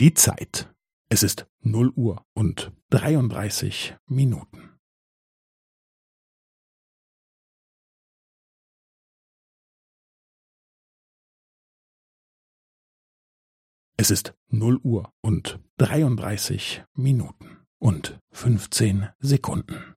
Die Zeit. Es ist 0 Uhr und 33 Minuten. Es ist 0 Uhr und 33 Minuten und 15 Sekunden.